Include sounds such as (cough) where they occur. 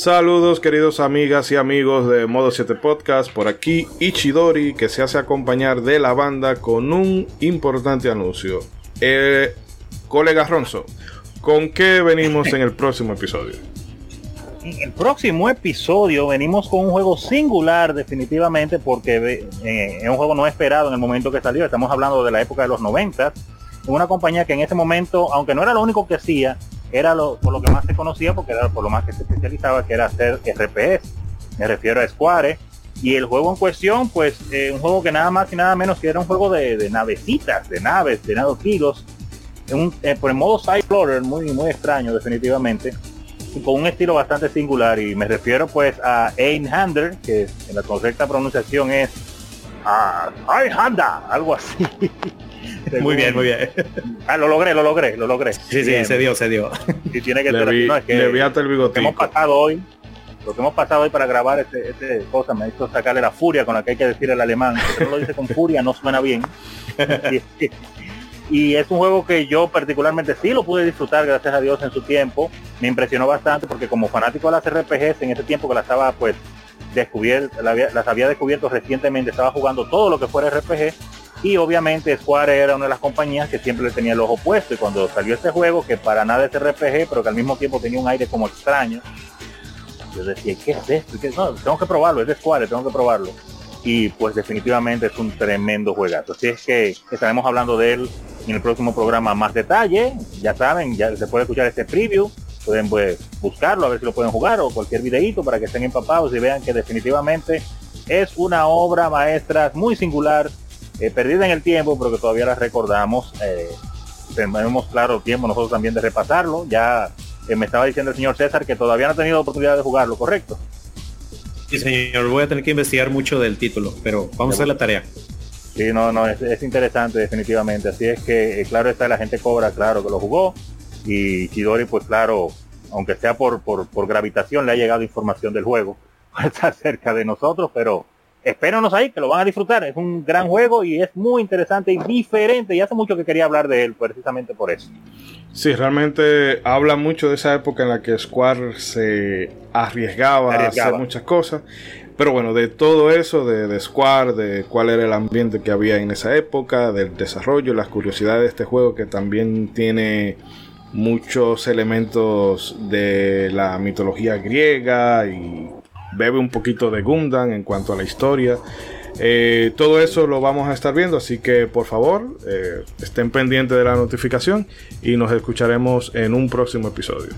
Saludos queridos amigas y amigos de Modo 7 Podcast, por aquí Ichidori que se hace acompañar de la banda con un importante anuncio. Eh, colega Ronzo, ¿con qué venimos en el próximo episodio? En el próximo episodio venimos con un juego singular definitivamente porque eh, es un juego no esperado en el momento que salió. Estamos hablando de la época de los 90. Una compañía que en ese momento, aunque no era lo único que hacía, era lo, por lo que más se conocía porque era por lo más que se especializaba, que era hacer RPS. Me refiero a Square. Y el juego en cuestión, pues eh, un juego que nada más y nada menos que era un juego de, navecitas, de naves, de nadoquilos. Un, eh, por el modo side explorer muy, muy extraño definitivamente con un estilo bastante singular y me refiero pues a Einhander, que en la correcta pronunciación es a Einhander, algo así. (laughs) muy bien, muy bien. Ah, lo logré, lo logré, lo logré. Sí, sí, se dio, se dio. Y tiene que ser no, es que le el Lo que hemos pasado hoy, lo que hemos pasado hoy para grabar este, este cosa me hizo sacarle la furia con la que hay que decir el alemán. Si no lo dice con furia no suena bien. (laughs) (laughs) y es un juego que yo particularmente sí lo pude disfrutar gracias a Dios en su tiempo me impresionó bastante porque como fanático de las RPGs en ese tiempo que las estaba pues descubierto las había descubierto recientemente estaba jugando todo lo que fuera RPG y obviamente Square era una de las compañías que siempre le tenía el ojo puesto y cuando salió este juego que para nada es RPG pero que al mismo tiempo tenía un aire como extraño yo decía ¿qué es esto? No, tengo que probarlo es de Square tengo que probarlo y pues definitivamente es un tremendo juegazo así es que estaremos hablando de él en el próximo programa más detalle. Ya saben, ya se puede escuchar este preview. Pueden pues, buscarlo, a ver si lo pueden jugar o cualquier videito para que estén empapados y vean que definitivamente es una obra maestra muy singular, eh, perdida en el tiempo, pero que todavía la recordamos. Eh, tenemos claro tiempo nosotros también de repasarlo. Ya eh, me estaba diciendo el señor César que todavía no ha tenido oportunidad de jugarlo, ¿correcto? Sí, señor, voy a tener que investigar mucho del título, pero vamos a hacer la tarea. Sí, no, no, es, interesante definitivamente. Así es que, claro está, la gente cobra, claro que lo jugó. Y Chidori, pues claro, aunque sea por, por, por gravitación, le ha llegado información del juego. (laughs) Está cerca de nosotros, pero espéranos ahí, que lo van a disfrutar. Es un gran juego y es muy interesante y diferente. Y hace mucho que quería hablar de él, precisamente por eso. Sí, realmente habla mucho de esa época en la que Square se arriesgaba, a hacer muchas cosas. Pero bueno, de todo eso, de, de, Square, de cuál era el ambiente que había en esa época, del desarrollo, las curiosidades de este juego que también tiene muchos elementos de la mitología griega y bebe un poquito de Gundam en cuanto a la historia. Eh, todo eso lo vamos a estar viendo, así que por favor eh, estén pendientes de la notificación y nos escucharemos en un próximo episodio.